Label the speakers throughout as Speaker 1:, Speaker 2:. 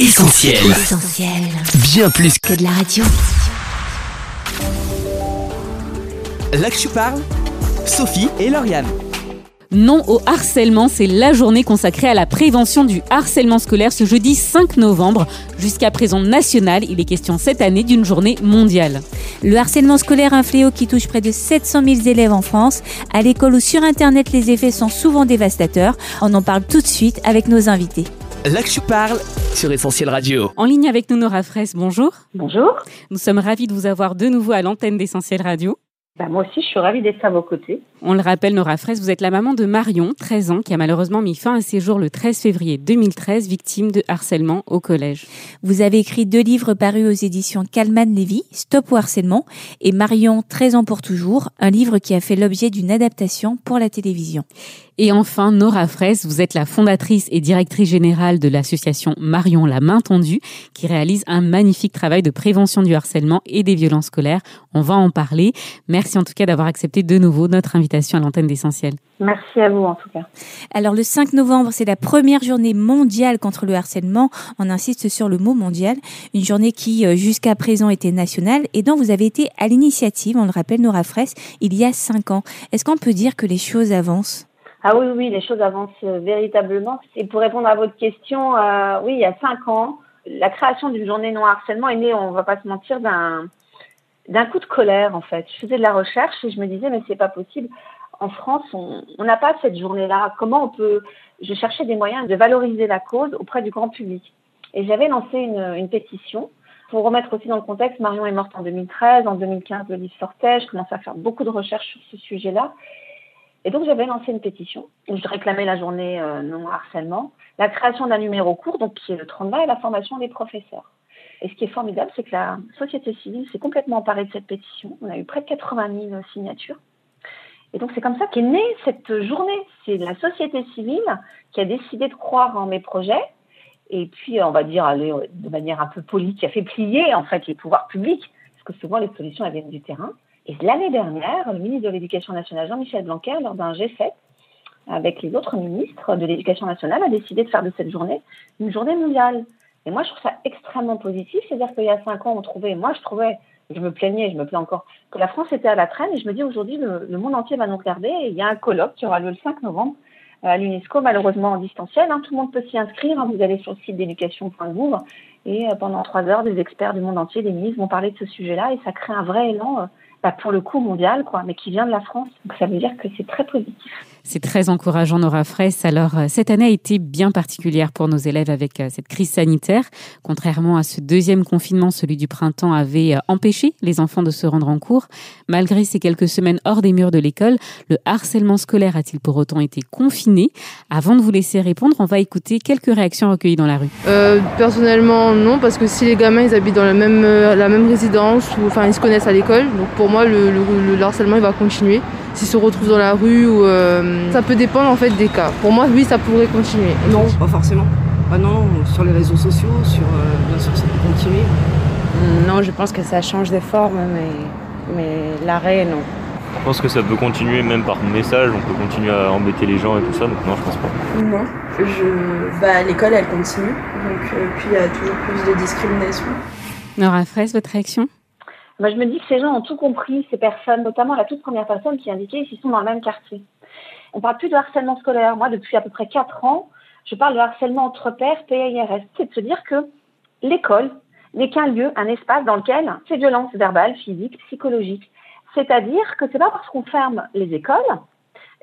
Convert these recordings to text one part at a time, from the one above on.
Speaker 1: Essentiel.
Speaker 2: Essentiel.
Speaker 1: Bien plus que
Speaker 2: Que de la radio.
Speaker 1: là que je parle, Sophie et Lauriane.
Speaker 3: Non au harcèlement, c'est la journée consacrée à la prévention du harcèlement scolaire ce jeudi 5 novembre. Jusqu'à présent national, il est question cette année d'une journée mondiale.
Speaker 2: Le harcèlement scolaire, un fléau qui touche près de 700 000 élèves en France. À l'école ou sur Internet, les effets sont souvent dévastateurs. On en parle tout de suite avec nos invités.
Speaker 1: Là que je parle sur Essentiel Radio.
Speaker 3: En ligne avec nous, Nora Fraisse, bonjour.
Speaker 4: Bonjour.
Speaker 3: Nous sommes ravis de vous avoir de nouveau à l'antenne d'Essentiel Radio.
Speaker 4: Bah, moi aussi, je suis ravie d'être à vos côtés.
Speaker 3: On le rappelle, Nora Fraisse, vous êtes la maman de Marion, 13 ans, qui a malheureusement mis fin à ses jours le 13 février 2013, victime de harcèlement au collège.
Speaker 2: Vous avez écrit deux livres parus aux éditions Calman Lévy, Stop au harcèlement, et Marion, 13 ans pour toujours, un livre qui a fait l'objet d'une adaptation pour la télévision.
Speaker 3: Et enfin, Nora Fraisse, vous êtes la fondatrice et directrice générale de l'association Marion la main tendue, qui réalise un magnifique travail de prévention du harcèlement et des violences scolaires. On va en parler. Merci en tout cas d'avoir accepté de nouveau notre invitation à l'antenne d'Essentiel.
Speaker 4: Merci à vous, en tout cas.
Speaker 2: Alors le 5 novembre, c'est la première journée mondiale contre le harcèlement. On insiste sur le mot mondial. Une journée qui, euh, jusqu'à présent, était nationale et dont vous avez été à l'initiative, on le rappelle, Nora Fraisse, il y a 5 ans. Est-ce qu'on peut dire que les choses avancent?
Speaker 4: Ah oui, oui, les choses avancent euh, véritablement. Et pour répondre à votre question, euh, oui, il y a cinq ans, la création d'une journée non harcèlement est née, on va pas se mentir, d'un d'un coup de colère en fait. Je faisais de la recherche et je me disais mais c'est pas possible. En France, on n'a pas cette journée-là. Comment on peut Je cherchais des moyens de valoriser la cause auprès du grand public. Et j'avais lancé une, une pétition pour remettre aussi dans le contexte. Marion est morte en 2013, en 2015 le livre sortait. Je commençais à faire beaucoup de recherches sur ce sujet-là. Et donc j'avais lancé une pétition où je réclamais la journée euh, non harcèlement, la création d'un numéro court, donc qui est le 30 et la formation des professeurs. Et ce qui est formidable, c'est que la société civile s'est complètement emparée de cette pétition. On a eu près de 80 000 signatures. Et donc c'est comme ça qu'est née cette journée. C'est la société civile qui a décidé de croire en mes projets. Et puis, on va dire, de manière un peu polie, qui a fait plier en fait les pouvoirs publics, parce que souvent les solutions elles viennent du terrain. Et l'année dernière, le ministre de l'Éducation nationale, Jean-Michel Blanquer, lors d'un G7, avec les autres ministres de l'Éducation nationale, a décidé de faire de cette journée une journée mondiale. Et moi, je trouve ça extrêmement positif. C'est-à-dire qu'il y a cinq ans, on trouvait, moi, je trouvais, je me plaignais, je me plains encore, que la France était à la traîne. Et je me dis aujourd'hui, le, monde entier va nous regarder. Il y a un colloque qui aura lieu le 5 novembre à l'UNESCO, malheureusement en distanciel. Hein. Tout le monde peut s'y inscrire. hein. Vous allez sur le site d'éducation.gouv et euh, pendant trois heures, des experts du monde entier, des ministres vont parler de ce sujet-là et ça crée un vrai élan, euh, bah, pour le coup mondial, quoi, mais qui vient de la France. Donc ça veut dire que c'est très positif.
Speaker 3: C'est très encourageant, Nora Fraisse. Alors, euh, cette année a été bien particulière pour nos élèves avec euh, cette crise sanitaire. Contrairement à ce deuxième confinement, celui du printemps avait euh, empêché les enfants de se rendre en cours. Malgré ces quelques semaines hors des murs de l'école, le harcèlement scolaire a-t-il pour autant été confiné? Avant de vous laisser répondre, on va écouter quelques réactions recueillies dans la rue.
Speaker 5: Euh, personnellement, non, parce que si les gamins ils habitent dans la même, la même résidence, ou enfin ils se connaissent à l'école, donc pour moi le, le- le harcèlement il va continuer. S'ils se retrouvent dans la rue, ou, euh, ça peut dépendre en fait des cas. Pour moi, oui, ça pourrait continuer.
Speaker 6: Non, pas forcément. Ah non, sur les réseaux sociaux, sur, euh, bien sûr, ça peut continuer.
Speaker 7: Non, je pense que ça change de forme, mais, mais l'arrêt, non.
Speaker 8: Je pense que ça peut continuer même par message, on peut continuer à embêter les gens et tout ça, donc non, je pense pas.
Speaker 9: Non, je... bah, l'école elle continue, donc euh, puis il y a toujours plus de discrimination.
Speaker 3: Nora Fraisse, votre réaction?
Speaker 4: Moi, je me dis que ces gens ont tout compris, ces personnes, notamment la toute première personne qui indiquait qu'ils sont dans le même quartier. On parle plus de harcèlement scolaire. Moi, depuis à peu près quatre ans, je parle de harcèlement entre pairs, PIRS. C'est de se dire que l'école n'est qu'un lieu, un espace dans lequel ces violences verbales, physiques, psychologiques. C'est-à-dire que c'est pas parce qu'on ferme les écoles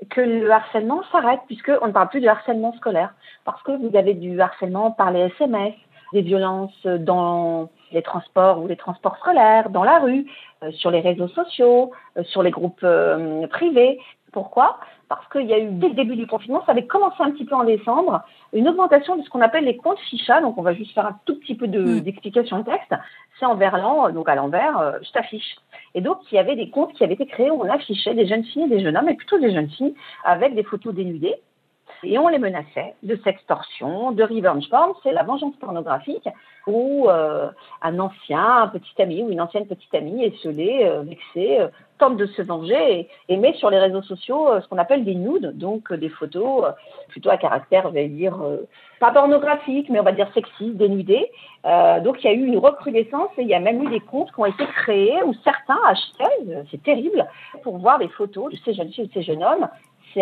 Speaker 4: que le harcèlement s'arrête, puisqu'on ne parle plus de harcèlement scolaire. Parce que vous avez du harcèlement par les SMS, des violences dans les transports ou les transports scolaires, dans la rue, euh, sur les réseaux sociaux, euh, sur les groupes euh, privés. Pourquoi? Parce qu'il y a eu, dès le début du confinement, ça avait commencé un petit peu en décembre, une augmentation de ce qu'on appelle les comptes ficha. Donc, on va juste faire un tout petit peu de-
Speaker 3: Mm.
Speaker 4: d'explication de texte. C'est en verlan, euh, donc à l'envers, euh, je t'affiche. Et donc, il y avait des comptes qui avaient été créés où on affichait des jeunes filles et des jeunes hommes, et plutôt des jeunes filles, avec des photos dénudées, et on les menaçait de sextorsion, de revenge porn, c'est la vengeance pornographique, où euh, un ancien un petit ami ou une ancienne petite amie est scellé, euh, vexé, euh, tente de se venger et, et, met sur les réseaux sociaux ce qu'on appelle des nudes, donc des photos plutôt à caractère, on va dire, pas pornographique, mais on va dire sexy, dénudées. donc il y a eu une recrudescence et il y a même eu des comptes qui ont été créés où certains achetaient, c'est terrible, pour voir les photos de ces jeunes filles de ces jeunes hommes.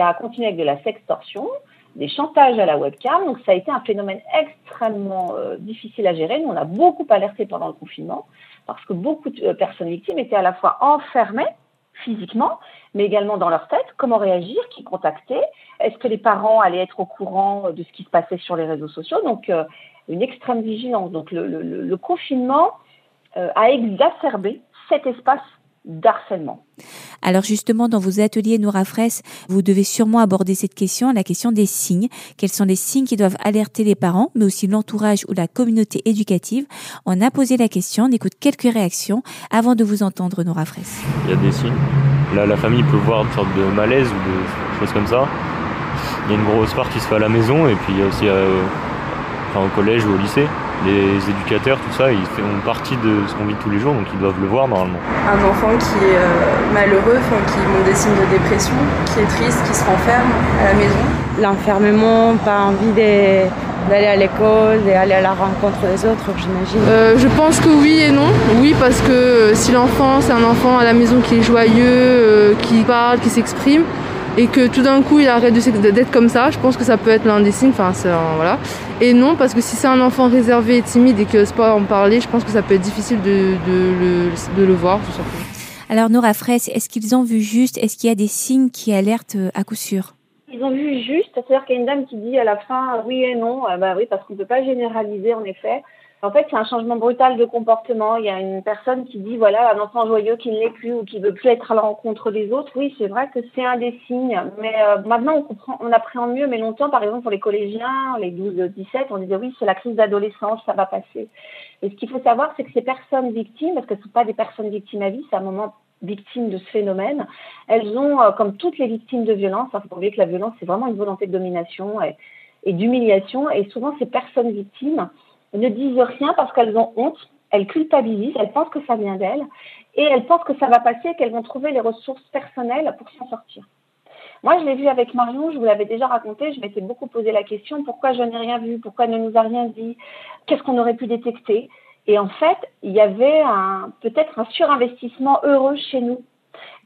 Speaker 4: À continuer avec de la sextorsion des chantages à la webcam. Donc ça a été un phénomène extrêmement euh, difficile à gérer. Nous, on a beaucoup alerté pendant le confinement parce que beaucoup de euh, personnes victimes étaient à la fois enfermées physiquement, mais également dans leur tête, comment réagir, qui contacter, est-ce que les parents allaient être au courant de ce qui se passait sur les réseaux sociaux? Donc euh, une extrême vigilance. Donc le confinement a exacerbé cet espace d'harcèlement.
Speaker 2: Alors justement, dans vos ateliers Noura Fraisse, vous devez sûrement aborder cette question, la question des signes. Quels sont les signes qui doivent alerter les parents, mais aussi l'entourage ou la communauté éducative? On a posé la question, on écoute quelques réactions avant de vous entendre Noura Fraisse.
Speaker 8: Il y a des signes. Là, la famille peut voir une sorte de malaise ou de choses comme ça. Il y a une grosse part qui se fait à la maison et puis il y a aussi euh, au collège ou au lycée les éducateurs, tout ça, ils font partie de ce qu'on vit tous les jours, donc ils doivent le voir normalement.
Speaker 9: Un enfant qui est euh, malheureux, qui montre des signes de dépression, qui est triste, qui se renferme à la maison.
Speaker 7: L'enfermement, pas envie d'aller à l'école, d'aller à la rencontre des autres, j'imagine
Speaker 5: euh, Je pense que oui et non. Oui, parce que euh, si l'enfant, c'est un enfant à la maison qui est joyeux, qui parle, qui s'exprime, et que tout d'un coup il arrête d'être comme ça, je pense que ça peut être l'un des signes. Enfin, voilà. Et non, parce que si c'est un enfant réservé et timide et qui n'ose pas en parler, je pense que ça peut être difficile de, de, le, voir, tout simplement.
Speaker 2: Alors Nora Fraisse, est-ce qu'ils ont vu juste Est-ce qu'il y a des signes qui alertent euh, à coup sûr?
Speaker 4: Ils ont vu juste, c'est-à-dire qu'il y a une dame qui dit à la fin oui et non. bah oui, parce qu'on ne peut pas généraliser en effet. En fait, c'est un changement brutal de comportement. Il y a une personne qui dit, voilà, un enfant joyeux qui ne l'est plus ou qui veut plus être à la rencontre des autres. Oui, c'est vrai que c'est un des signes. Mais euh, maintenant, on comprend, on appréhende mieux. Mais longtemps, par exemple, pour les collégiens, les 12-17, on disait, oui, c'est la crise d'adolescence, ça va passer. Et ce qu'il faut savoir, c'est que ces personnes victimes, parce que ce ne sont pas des personnes victimes à vie, c'est un moment victime de ce phénomène, elles ont, euh, comme toutes les victimes de violence, il faut oublier que la violence, c'est vraiment une volonté de domination et d'humiliation. Et souvent, ces personnes victimes, ne disent rien parce qu'elles ont honte, elles culpabilisent, elles pensent que ça vient d'elles et elles pensent que ça va passer et qu'elles vont trouver les ressources personnelles pour s'en sortir. Moi, je l'ai vu avec Marion, je vous l'avais déjà raconté, je m'étais beaucoup posé la question pourquoi je n'ai rien vu, pourquoi elle ne nous a rien dit, qu'est-ce qu'on aurait pu détecter? Et en fait, il y avait peut-être un surinvestissement heureux chez nous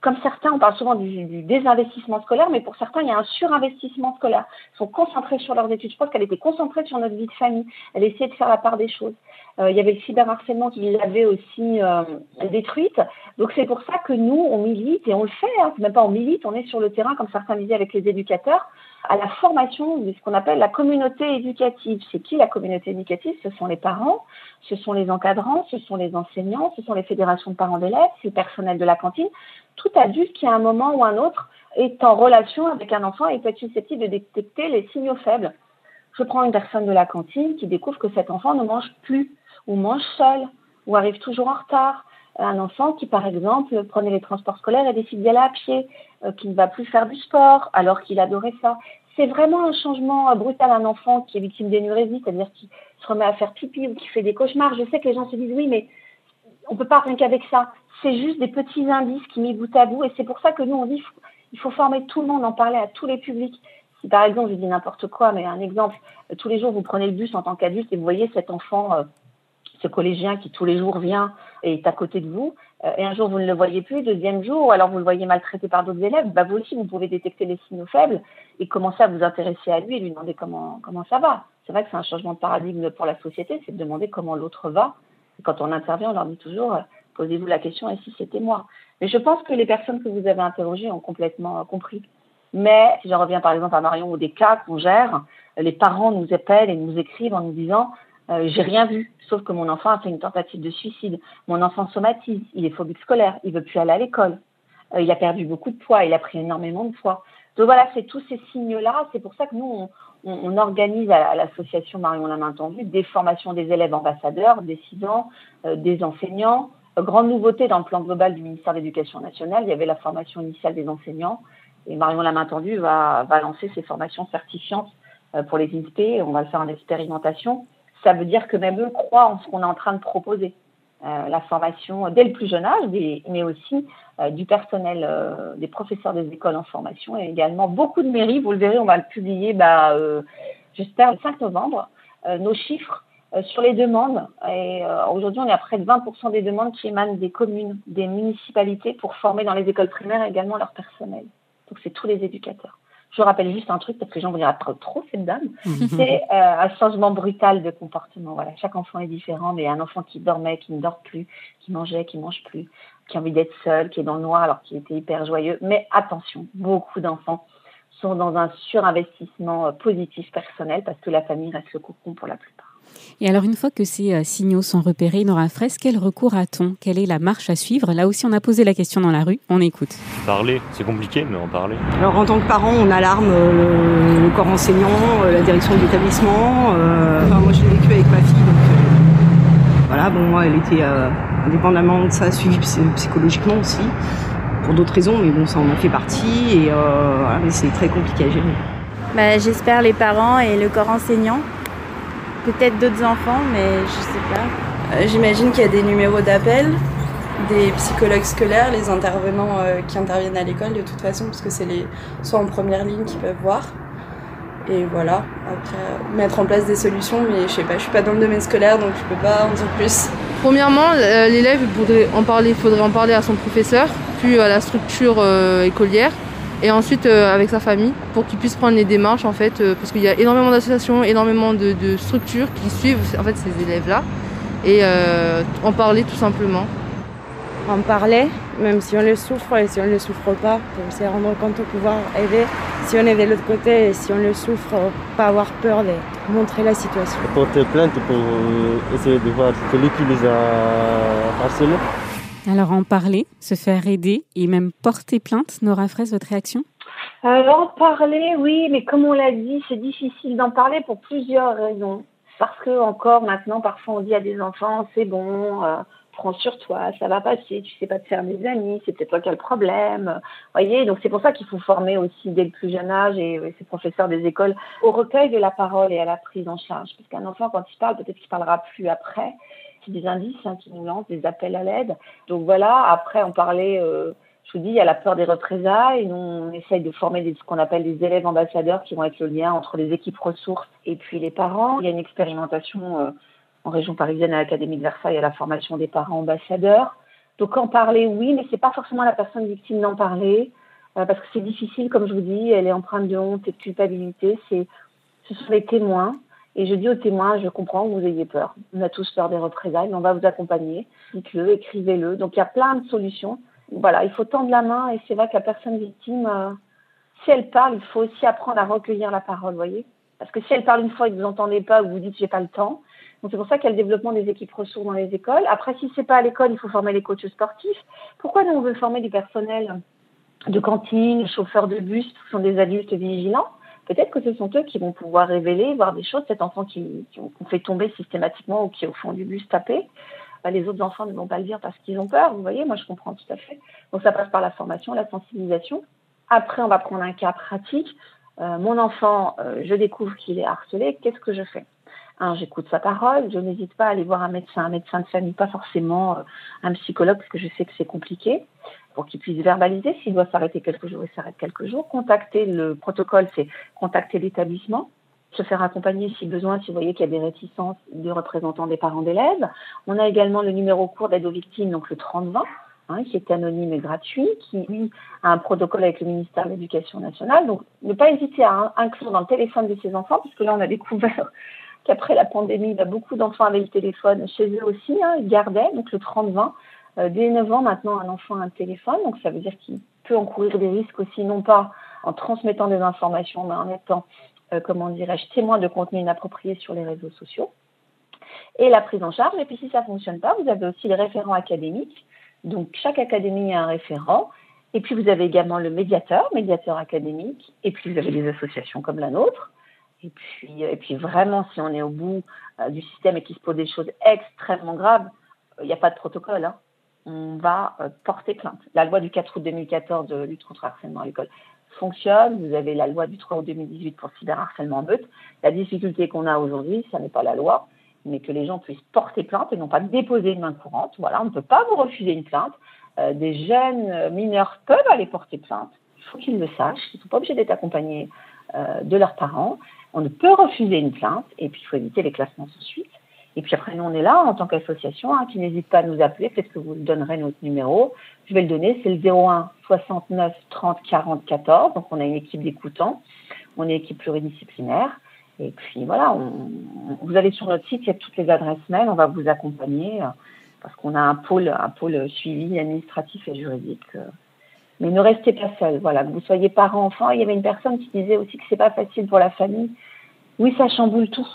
Speaker 4: comme certains, on parle souvent du, désinvestissement scolaire, mais pour certains, il y a un surinvestissement scolaire. Ils sont concentrés sur leurs études. Je pense qu'elle était concentrée sur notre vie de famille. Elle essayait de faire la part des choses. Euh, il y avait le cyberharcèlement qui l'avait aussi euh, détruite. Donc c'est pour ça que nous, on milite et on le fait. Hein. Même pas on milite, on est sur le terrain, comme certains disaient avec les éducateurs, à la formation de ce qu'on appelle la communauté éducative. C'est qui la communauté éducative? Ce sont les parents, ce sont les encadrants, ce sont les enseignants, ce sont les fédérations de parents d'élèves, c'est le personnel de la cantine tout adulte qui, à un moment ou un autre, est en relation avec un enfant et peut être susceptible de détecter les signaux faibles. Je prends une personne de la cantine qui découvre que cet enfant ne mange plus, ou mange seul, ou arrive toujours en retard. Un enfant qui, par exemple, prenait les transports scolaires et décide d'y aller à pied, euh, qui ne va plus faire du sport alors qu'il adorait ça. C'est vraiment un changement brutal. Un enfant qui est victime d'énurésie, c'est-à-dire qui se remet à faire pipi ou qui fait des cauchemars. Je sais que les gens se disent oui, mais on peut pas rien qu'avec ça c'est juste des petits indices qui mis bout à bout. Et c'est pour ça que nous, on dit il faut former tout le monde, en parler à tous les publics. Si par exemple, je dis n'importe quoi, mais un exemple, euh, tous les jours, vous prenez le bus en tant qu'adulte et vous voyez cet enfant, euh, ce collégien qui tous les jours vient et est à côté de vous, euh, et un jour vous ne le voyez plus, deuxième jour, ou alors vous le voyez maltraité par d'autres élèves, bah vous aussi, vous pouvez détecter les signaux faibles et commencer à vous intéresser à lui et lui demander comment, comment ça va. C'est vrai que c'est un changement de paradigme pour la société, c'est de demander comment l'autre va. Et quand on intervient, on leur dit toujours, Posez-vous la question, et si c'était moi Mais je pense que les personnes que vous avez interrogées ont complètement compris. Mais si j'en reviens par exemple à Marion ou des cas qu'on gère, les parents nous appellent et nous écrivent en nous disant euh, j'ai rien vu, sauf que mon enfant a fait une tentative de suicide. Mon enfant somatise, il est phobique scolaire, il veut plus aller à l'école, euh, il a perdu beaucoup de poids, il a pris énormément de poids. Donc voilà, c'est tous ces signes-là. C'est pour ça que nous, on, organise à, l'association Marion la des formations des élèves ambassadeurs, des euh, des enseignants, Grande nouveauté dans le plan global du ministère de l'Éducation nationale, il y avait la formation initiale des enseignants. Et Marion la va lancer ses formations certifiantes pour les INSPE. On va le faire en expérimentation. Ça veut dire que même eux croient en ce qu'on est en train de proposer. Euh, la formation dès le plus jeune âge, mais aussi euh, du personnel, euh, des professeurs des écoles en formation et également beaucoup de mairies. Vous le verrez, on va le publier, bah, j'espère, le 5 novembre, nos chiffres sur les demandes. Et aujourd'hui, on est à près de 20% des demandes qui émanent des communes, des municipalités pour former dans les écoles primaires également leur personnel. Donc, c'est tous les éducateurs. Je rappelle juste un truc parce que les gens vont dire ah, trop cette dame. Mhm. C'est euh, un changement brutal de comportement. Voilà, chaque enfant est différent, mais un enfant qui dormait, qui ne dort plus, qui mangeait, qui mange plus, qui a envie d'être seul, qui est dans le noir alors qu'il était hyper joyeux. Mais attention, beaucoup d'enfants sont dans un surinvestissement euh, positif personnel parce que la famille reste le cocon pour la plupart.
Speaker 3: Et alors, une fois que ces euh, signaux sont repérés, Nora Fraisse, quel recours a-t-on? Quelle est la marche à suivre? Là aussi, on a posé la question dans la rue. On écoute.
Speaker 8: Parler, c'est compliqué, mais en parler.
Speaker 6: Alors, en tant que parent, on alarme euh, le, corps enseignant, euh, la direction de l'établissement. moi, je l'ai vécu avec ma fille, donc voilà, bon, moi, elle était indépendamment de ça suivie psychologiquement aussi, pour d'autres raisons, mais bon, ça en fait partie, et c'est très compliqué à gérer.
Speaker 10: Bah, J'espère les parents et le corps enseignant peut-être d'autres enfants, mais je sais pas.
Speaker 9: Euh, j'imagine qu'il y a des numéros d'appel, des psychologues scolaires, les intervenants euh, qui interviennent à l'école de toute façon, parce que c'est les soit en première ligne qui peuvent voir. Et voilà, après, mettre en place des solutions, mais je sais pas, je suis pas dans le domaine scolaire, donc je peux pas en dire plus.
Speaker 5: Premièrement, euh, l'élève, il en parler, faudrait en parler à son professeur, puis à la structure écolière et ensuite euh, avec sa famille pour qu'il puisse prendre les démarches en fait euh, parce qu'il y a énormément d'associations, énormément de, structures qui suivent en fait ces élèves-là et euh, en parler tout simplement.
Speaker 7: En parler, même si on le souffre et si on ne le souffre pas, pour se rendre compte de pouvoir aider. Si on est de l'autre côté et si on le souffre, pas avoir peur de montrer la situation.
Speaker 11: Porter plainte pour essayer de voir celui qui les a harcelés.
Speaker 3: Alors en parler, se faire aider et même porter plainte, Nora Fraisse, votre réaction?
Speaker 4: Alors en parler, oui, mais comme on l'a dit, c'est difficile d'en parler pour plusieurs raisons. Parce que encore maintenant, parfois on dit à des enfants, c'est bon, euh, prends sur toi, ça va passer, tu sais pas te faire des amis, c'est peut-être toi qui as le problème. voyez, donc c'est pour ça qu'il faut former aussi dès le plus jeune âge et, et ces professeurs des écoles au recueil de la parole et à la prise en charge. Parce qu'un enfant, quand il parle, peut-être qu'il parlera plus après des indices hein, qui nous lancent, des appels à l'aide. Donc voilà, après on parlait, euh, je vous dis, il y a la peur des représailles. Nous, on essaye de former ce qu'on appelle des élèves ambassadeurs qui vont être le lien entre les équipes ressources et puis les parents. Il y a une expérimentation euh, en région parisienne à l'Académie de Versailles à la formation des parents ambassadeurs. Donc en parler, oui, mais c'est pas forcément la personne victime d'en parler euh, parce que c'est difficile, comme je vous dis, elle est empreinte de honte et de culpabilité. C'est, ce sont les témoins et je dis aux témoins, je comprends que vous ayez peur. On a tous peur des représailles, mais on va vous accompagner. Dites-le, écrivez-le. Donc il y a plein de solutions. Voilà, il faut tendre la main et c'est vrai que la personne victime, euh, si elle parle, il faut aussi apprendre à recueillir la parole, voyez Parce que si elle parle une fois et que vous n'entendez pas ou vous dites j'ai pas le temps, donc c'est pour ça qu'il y a le développement des équipes ressources dans les écoles. Après, si c'est pas à l'école, il faut former les coachs sportifs. Pourquoi nous on veut former du personnel de cantine, chauffeurs de bus, qui sont des adultes vigilants? Peut-être que ce sont eux qui vont pouvoir révéler, voir des choses, cet enfant qui, ont fait tomber systématiquement ou qui au fond du bus tapé. Bah, les autres enfants ne vont pas le dire parce qu'ils ont peur, vous voyez, moi je comprends tout à fait. Donc ça passe par la formation, la sensibilisation. Après, on va prendre un cas pratique. Euh, mon enfant, euh, je découvre qu'il est harcelé, qu'est-ce que je fais? J'écoute sa parole, je n'hésite pas à aller voir un médecin, un médecin de famille, pas forcément euh, un psychologue, parce que je sais que c'est compliqué pour qu'il puisse verbaliser. S'il doit s'arrêter quelques jours, il s'arrête quelques jours. Contacter le protocole, c'est contacter l'établissement, se faire accompagner si besoin, si vous voyez qu'il y a des réticences des représentants des parents d'élèves. On a également le numéro court d'aide aux victimes, donc le 3020, hein, qui est anonyme et gratuit, qui lui a un protocole avec le ministère de l'Éducation nationale. Donc ne pas hésiter à inclure dans le téléphone de ses enfants, puisque là on a découvert qu'après la pandémie, bah, beaucoup d'enfants avaient le téléphone chez eux aussi, hein, ils gardaient, donc le 3020. Euh, dès 9 ans, maintenant, un enfant a un téléphone, donc ça veut dire qu'il peut encourir des risques aussi, non pas en transmettant des informations, mais en étant, euh, comment dirais-je, témoin de contenu inapproprié sur les réseaux sociaux. Et la prise en charge. Et puis si ça ne fonctionne pas, vous avez aussi les référents académiques. Donc chaque académie a un référent. Et puis vous avez également le médiateur, médiateur académique. Et puis vous avez des associations comme la nôtre. Et puis, vraiment, si on est au bout euh, du système et qu'il se pose des choses extrêmement graves, il n'y a pas de protocole. Hein on va euh, porter plainte. La loi du 4 août 2014 de lutte contre le harcèlement à l'école fonctionne. Vous avez la loi du 3 août 2018 pour cyberharcèlement en meute. La difficulté qu'on a aujourd'hui, ça n'est pas la loi, mais que les gens puissent porter plainte et non pas déposer une main courante. Voilà, on ne peut pas vous refuser une plainte. Euh, des jeunes mineurs peuvent aller porter plainte. Il faut qu'ils le sachent. Ils ne sont pas obligés d'être accompagnés euh, de leurs parents. On ne peut refuser une plainte et puis il faut éviter les classements sans suite. Et puis après, nous, on est là en tant qu'association, hein, qui n'hésite pas à nous appeler. Peut-être que vous donnerez notre numéro. Je vais le donner, c'est le 01 69 30 40 14. Donc, on a une équipe d'écoutants. On est une équipe pluridisciplinaire. Et puis, voilà, on, vous allez sur notre site, il y a toutes les adresses mail. On va vous accompagner euh, parce qu'on a un pôle, un pôle suivi administratif et juridique. Euh. Mais ne restez pas seul. Voilà, que vous soyez parents, enfants. Il y avait une personne qui disait aussi que c'est pas facile pour la famille. Oui, ça chamboule tout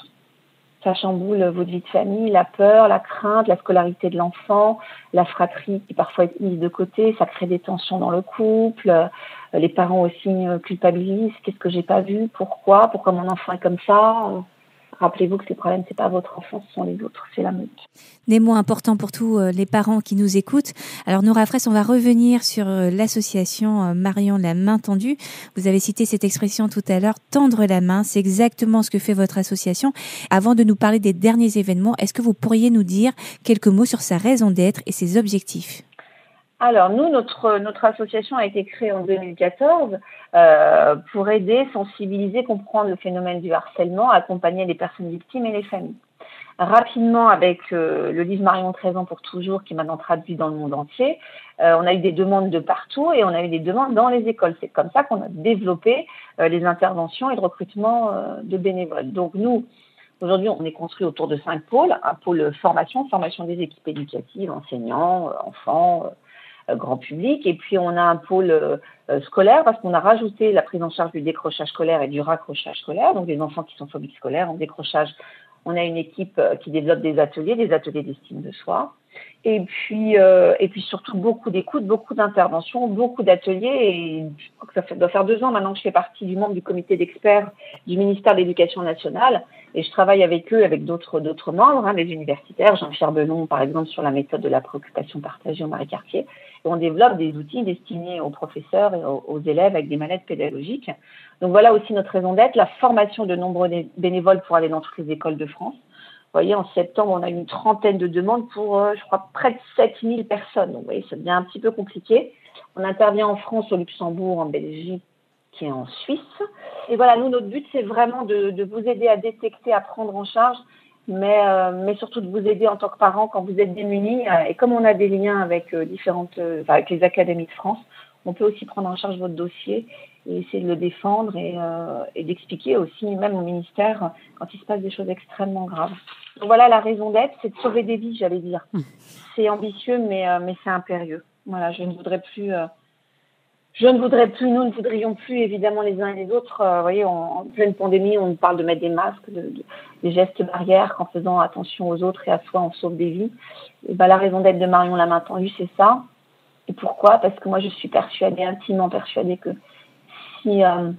Speaker 4: ça chamboule votre vie de famille, la peur, la crainte, la scolarité de l'enfant, la fratrie qui parfois est mise de côté, ça crée des tensions dans le couple, euh, les parents aussi euh, culpabilisent, qu'est-ce que j'ai pas vu, pourquoi, pourquoi mon enfant est comme ça, Rappelez-vous que ces problèmes, c'est pas votre enfant, ce sont les autres, c'est la meute.
Speaker 2: Des mots importants pour tous euh, les parents qui nous écoutent. Alors Nora Fraisse, on va revenir sur euh, l'association euh, Marion la main tendue. Vous avez cité cette expression tout à l'heure, tendre la main, c'est exactement ce que fait votre association. Avant de nous parler des derniers événements, est-ce que vous pourriez nous dire quelques mots sur sa raison d'être et ses objectifs?
Speaker 4: Alors nous, notre, notre association a été créée en 2014 euh, pour aider, sensibiliser, comprendre le phénomène du harcèlement, accompagner les personnes victimes et les familles. Rapidement, avec euh, le livre Marion 13 ans pour toujours, qui est maintenant traduit dans le monde entier, euh, on a eu des demandes de partout et on a eu des demandes dans les écoles. C'est comme ça qu'on a développé les interventions et le recrutement de bénévoles. Donc nous, Aujourd'hui, on est construit autour de cinq pôles. Un pôle formation, formation des équipes éducatives, enseignants, enfants, euh, grand public. Et puis on a un pôle euh, scolaire parce qu'on a rajouté la prise en charge du décrochage scolaire et du raccrochage scolaire. Donc les enfants qui sont phobiques scolaires en décrochage, on a une équipe euh, qui développe des ateliers, des ateliers d'estime de soi. Et puis, et puis surtout beaucoup d'écoute, beaucoup d'interventions, beaucoup d'ateliers. Et je crois que ça doit faire deux ans maintenant que je fais partie du membre du comité d'experts du ministère de l'Éducation nationale. Et je travaille avec eux, avec d'autres d'autres membres, hein, des universitaires, Jean-Pierre Belon par exemple sur la méthode de la préoccupation partagée au Marie Cartier. Et on développe des outils destinés aux professeurs et aux, élèves avec des manettes pédagogiques. Donc voilà aussi notre raison d'être, la formation de nombreux bénévoles pour aller dans toutes les écoles de France. Vous voyez, en septembre, on a une trentaine de demandes pour, euh, je crois, près de 7000 personnes. Donc, vous voyez, ça devient un petit peu compliqué. On intervient en France, au Luxembourg, en Belgique, est en Suisse. Et voilà, nous, notre but, c'est vraiment de, vous aider à détecter, à prendre en charge, mais, euh, mais surtout de vous aider en tant que parent quand vous êtes démunis. Euh, et comme on a des liens avec différentes, enfin, avec les académies de France, on peut aussi prendre en charge votre dossier et essayer de le défendre et, et d'expliquer aussi, même au ministère, quand il se passe des choses extrêmement graves. Donc voilà, la raison d'être, c'est de sauver des vies, j'allais dire. Mmh. C'est ambitieux, mais, mais c'est impérieux. Voilà, je ne voudrais plus je ne voudrais plus, nous ne voudrions plus évidemment les uns et les autres. Euh, vous voyez, en, pleine pandémie, on parle de mettre des masques, de, des gestes barrières, qu'en faisant attention aux autres et à soi, on sauve des vies. Et ben, la raison d'être de Marion la main tendue, c'est ça. Et pourquoi? Parce que moi, je suis persuadée, intimement persuadée que si euh,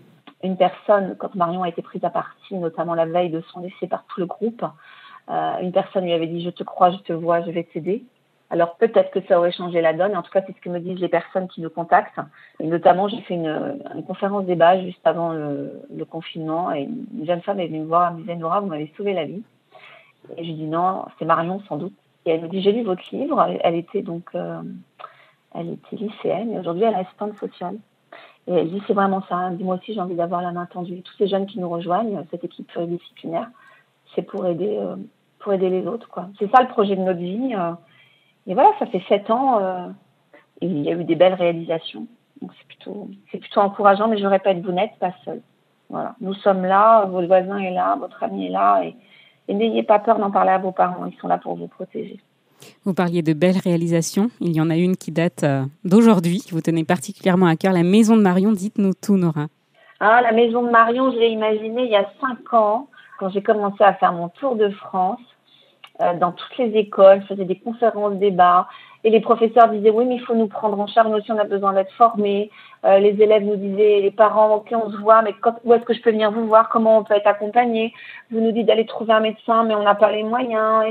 Speaker 4: une personne, quand Marion a été prise à partie, notamment la veille de son décès par tout le groupe, euh, une personne lui avait dit Je te crois, je te vois, je vais t'aider alors peut-être que ça aurait changé la donne. En tout cas, c'est ce que me disent les personnes qui nous contactent. Et notamment, j'ai fait une, conférence débat juste avant le, confinement et une jeune femme est venue me voir, elle me disait Nora, vous m'avez sauvé la vie. Et je dis non, c'est Marion sans doute. Et elle me dit j'ai lu votre livre. Elle, était donc, euh, elle était lycéenne et aujourd'hui elle est assistante sociale. Et elle dit c'est vraiment ça. Elle dit moi aussi j'ai envie d'avoir la main tendue. Tous ces jeunes qui nous rejoignent, cette équipe disciplinaire, c'est pour aider, euh, pour aider les autres. C'est ça le projet de notre vie. Euh, et voilà, ça fait sept ans euh, et il y a eu des belles réalisations. Donc c'est plutôt, c'est plutôt encourageant, mais je répète, vous n'êtes pas seul. Voilà, nous sommes là, votre voisin est là, votre ami est là, et, n'ayez pas peur d'en parler à vos parents, ils sont là pour vous protéger.
Speaker 3: Vous parliez de belles réalisations. Il y en a une qui date euh, d'aujourd'hui, qui vous tenez particulièrement à cœur, la Maison de Marion. Dites-nous tout, Nora.
Speaker 4: Ah, la Maison de Marion, je l'ai imaginée il y a cinq ans, quand j'ai commencé à faire mon tour de France. Euh, dans toutes les écoles, je faisais des conférences, débats, et les professeurs disaient oui, mais il faut nous prendre en charge, nous aussi on a besoin d'être formés. Euh, les élèves nous disaient, les parents, ok, on se voit, mais où est-ce que je peux venir vous voir? Comment on peut être accompagné? Vous nous dites d'aller trouver un médecin, mais on n'a pas les moyens.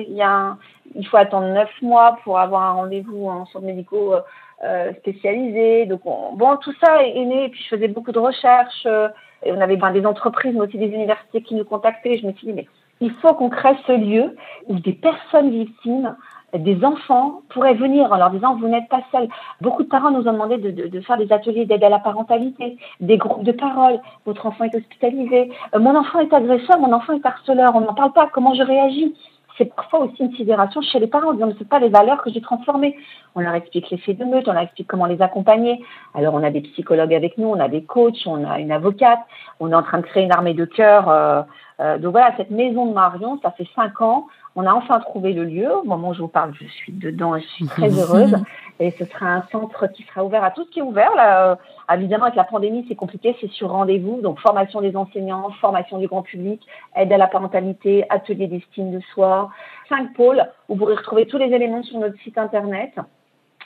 Speaker 4: Il faut attendre neuf mois pour avoir un rendez-vous en centre médicaux euh, spécialisés. Donc bon, tout ça est, né. Et puis je faisais beaucoup de recherches. Euh, et on avait ben, des entreprises, mais aussi des universités qui nous contactaient. Je me suis dit, mais il faut qu'on crée ce lieu où des personnes victimes des enfants pourraient venir en leur disant vous n'êtes pas seul. Beaucoup de parents nous ont demandé de, faire des ateliers d'aide à la parentalité, des groupes de parole. Votre enfant est hospitalisé. Euh, mon enfant est agresseur, mon enfant est harceleur. On n'en parle pas. Comment je réagis? C'est parfois aussi une sidération chez les parents, en disant, c'est pas les valeurs que j'ai transformées. On leur explique l'effet de meute, on leur explique comment les accompagner. Alors, on a des psychologues avec nous, on a des coachs, on a une avocate, on est en train de créer une armée de cœur. Euh, euh, donc voilà, cette maison de Marion, ça fait cinq ans. On a enfin trouvé le lieu. Au moment où je vous parle, je suis dedans et je suis très heureuse. Et ce sera un centre qui sera ouvert à tout ce qui est ouvert. Là, euh, évidemment, avec la pandémie, c'est compliqué, c'est sur rendez-vous. Donc, formation des enseignants, formation du grand public, aide à la parentalité, atelier d'estime de soi. Cinq pôles où vous pourrez retrouver tous les éléments sur notre site internet.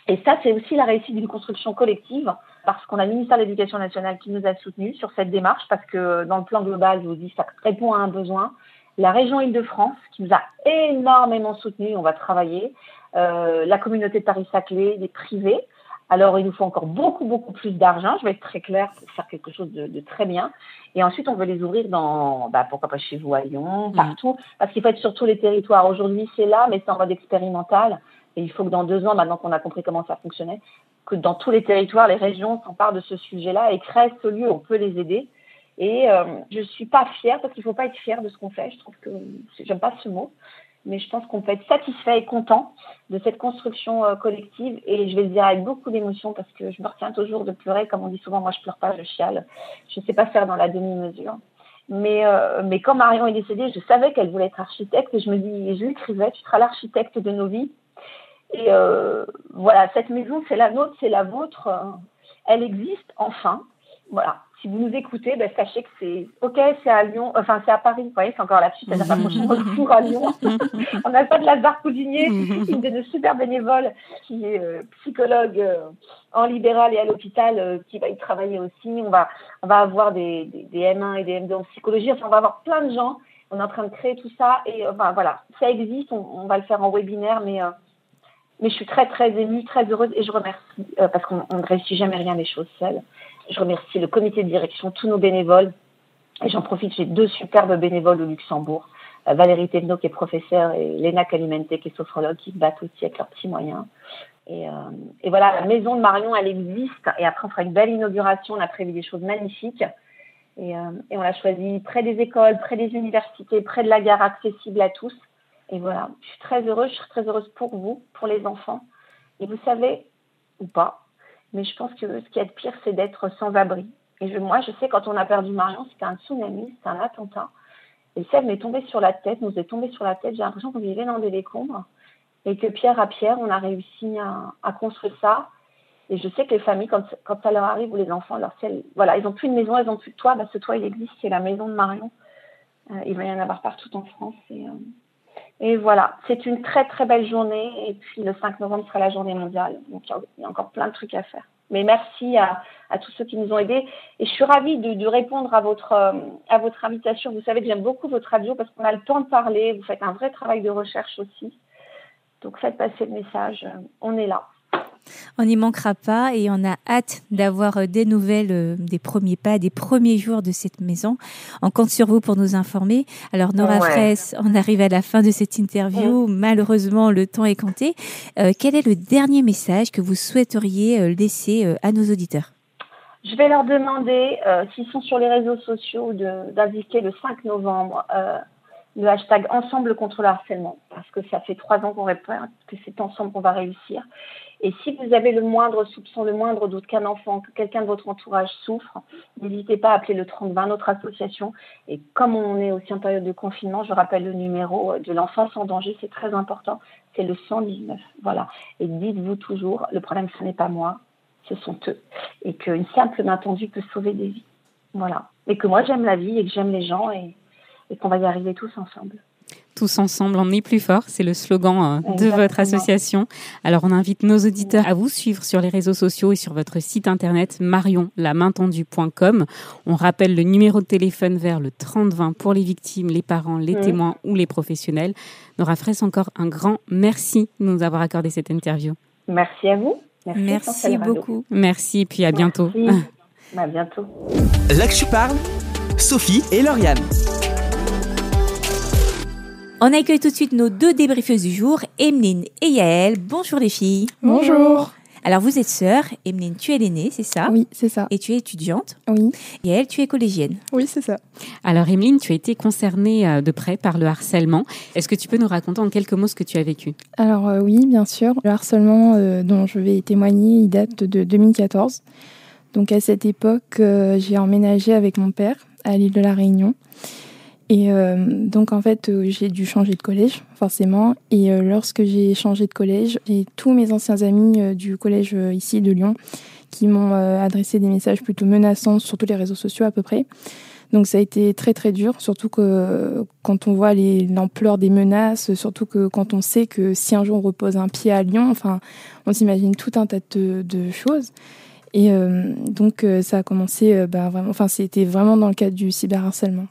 Speaker 4: Et ça, c'est aussi la réussite d'une construction collective, parce qu'on a le ministère de l'Éducation nationale qui nous a soutenus sur cette démarche, parce que dans le plan global, je vous dis, ça répond à un besoin. La région Île-de-France, qui nous a énormément soutenus, on va travailler. Euh, la communauté de Paris-Saclay, des privés. Alors, il nous faut encore beaucoup, beaucoup plus d'argent. Je vais être très claire pour faire quelque chose de, de, très bien. Et ensuite, on veut les ouvrir dans, bah, pourquoi pas chez vous à Lyon, partout, parce qu'il faut être sur tous les territoires. Aujourd'hui, c'est là, mais c'est en mode expérimental. Et il faut que dans deux ans, maintenant qu'on a compris comment ça fonctionnait, que dans tous les territoires, les régions s'emparent de ce sujet-là et créent ce lieu. On peut les aider. Et euh, je suis pas fière parce qu'il faut pas être fier de ce qu'on fait. Je trouve que j'aime pas ce mot, mais je pense qu'on peut être satisfait et content de cette construction euh, collective. Et je vais le dire avec beaucoup d'émotion parce que je me retiens toujours de pleurer. Comme on dit souvent, moi je pleure pas, je chiale. Je sais pas faire dans la demi-mesure. Mais, euh, mais quand Marion est décédée, je savais qu'elle voulait être architecte et je me dis, je lui écrivais, tu seras l'architecte de nos vies. Et euh, voilà, cette maison, c'est la nôtre, c'est la vôtre. Elle existe enfin. Voilà. Si vous nous écoutez, ben, sachez que c'est OK, c'est à Lyon, enfin c'est à Paris, vous voyez, c'est encore là-dessus, c'est-à-dire pas prochain retour à Lyon. On n'a pas de Lazare Coudinier, une de nos super bénévoles qui est euh, psychologue euh, en libéral et à l'hôpital, euh, qui va y travailler aussi. On va, on va avoir des, des, des, M1 et des M2 en psychologie, enfin on va avoir plein de gens. On est en train de créer tout ça et enfin voilà, ça existe, on, on va le faire en webinaire, mais mais je suis très, très émue, très heureuse et je remercie parce qu'on ne réussit jamais rien des choses seules. Je remercie le comité de direction, tous nos bénévoles. Et j'en profite, j'ai deux superbes bénévoles au Luxembourg. Euh, Valérie Thévenot qui est professeure et Léna Calimenté qui est sophrologue qui se battent aussi avec leurs petits moyens. Et, euh, et, voilà, la maison de Marion, elle existe. Et après, on fera une belle inauguration. On a prévu des choses magnifiques. Et, euh, et on l'a choisi près des écoles, près des universités, près de la gare, accessible à tous. Et voilà, je suis très heureuse, je suis très heureuse pour vous, pour les enfants. Et vous savez, ou pas, mais je pense que ce qui est le pire, c'est d'être sans abri. Et moi, je sais, quand on a perdu Marion, c'était un tsunami, c'était un attentat. Et ça m'est tombé sur la tête, nous est tombé sur la tête. J'ai l'impression qu'on vivait dans des décombres. Et que pierre à pierre, on a réussi à, construire ça. Et je sais que les familles, quand, ça leur arrive, ou les enfants, leur voilà, ils n'ont plus de maison, ils n'ont plus de toit. Bah, ce toit, il existe, c'est la maison de Marion. Euh, il va y en avoir partout en France. Euh, et voilà, c'est une très très belle journée. Et puis le 5 novembre sera la journée mondiale. Donc il y a encore plein de trucs à faire. Mais merci à, tous ceux qui nous ont aidés. Et je suis ravie de, répondre à votre, euh, à votre invitation. Vous savez que j'aime beaucoup votre radio parce qu'on a le temps de parler. Vous faites un vrai travail de recherche aussi. Donc faites passer le message. On est là.
Speaker 2: On n'y manquera pas et on a hâte d'avoir euh, des nouvelles euh, des premiers pas, des premiers jours de cette maison. On compte sur vous pour nous informer. Alors Nora ouais. Fraisse, on arrive à la fin de cette interview. Mmh. Malheureusement, le temps est compté. Euh, quel est le dernier message que vous souhaiteriez laisser à nos auditeurs?
Speaker 4: Je vais leur demander, euh, s'ils sont sur les réseaux sociaux, d'indiquer le 5 novembre le hashtag Ensemble contre le harcèlement, parce que ça fait trois ans qu'on répète que c'est ensemble qu'on va réussir. Et si vous avez le moindre soupçon, le moindre doute qu'un enfant, que quelqu'un de votre entourage souffre, n'hésitez pas à appeler le 3020, notre association. Et comme on est aussi en période de confinement, je rappelle le numéro de l'enfance en danger, c'est très important, c'est le 119. Voilà. Et dites-vous toujours, le problème, ce n'est pas moi, ce sont eux. Et qu'une simple main tendue peut sauver des vies. Voilà. Et que moi, j'aime la vie et que j'aime les gens et qu'on va y arriver tous ensemble
Speaker 3: tous ensemble, on est plus fort. C'est le slogan euh, de votre association. Alors, on invite nos auditeurs à vous suivre sur les réseaux sociaux et sur votre site internet marionlamaintendue.com. On rappelle le numéro de téléphone vers le 3020 pour les victimes, les parents, les mmh. témoins ou les professionnels. Nora Fraisse, encore un grand merci de nous avoir accordé cette interview.
Speaker 4: Merci à vous. Merci,
Speaker 2: beaucoup.
Speaker 3: Merci, puis à bientôt.
Speaker 4: À bientôt.
Speaker 1: Là que je parle, Sophie et Lauriane.
Speaker 2: On accueille tout de suite nos deux débriefeuses du jour, Emeline et Yael. Bonjour les filles.
Speaker 12: Bonjour.
Speaker 2: Alors vous êtes sœurs. Emeline, tu es l'aînée, c'est ça?
Speaker 12: Oui, c'est ça.
Speaker 2: Et tu es étudiante.
Speaker 12: Oui.
Speaker 2: Yael, tu es collégienne.
Speaker 12: Oui, c'est ça.
Speaker 3: Alors, Emeline, tu as été concernée euh, de près par le harcèlement. Est-ce que tu peux nous raconter en quelques mots ce que tu as vécu?
Speaker 12: Alors euh, oui, bien sûr. Le harcèlement euh, dont je vais témoigner, il date de 2014. Donc à cette époque, euh, j'ai emménagé avec mon père à l'île de la Réunion. Et euh, donc en fait, euh, j'ai dû changer de collège, forcément. Et euh, lorsque j'ai changé de collège, j'ai tous mes anciens amis euh, du collège euh, ici de Lyon qui m'ont adressé des messages plutôt menaçants sur tous les réseaux sociaux à peu près. Donc ça a été très très dur, surtout que quand on voit l'ampleur des menaces, surtout que quand on sait que si un jour on repose un pied à Lyon, enfin, on s'imagine tout un tas de, choses. Et donc ça a commencé, bah, vraiment, enfin c'était vraiment dans le cadre du cyberharcèlement.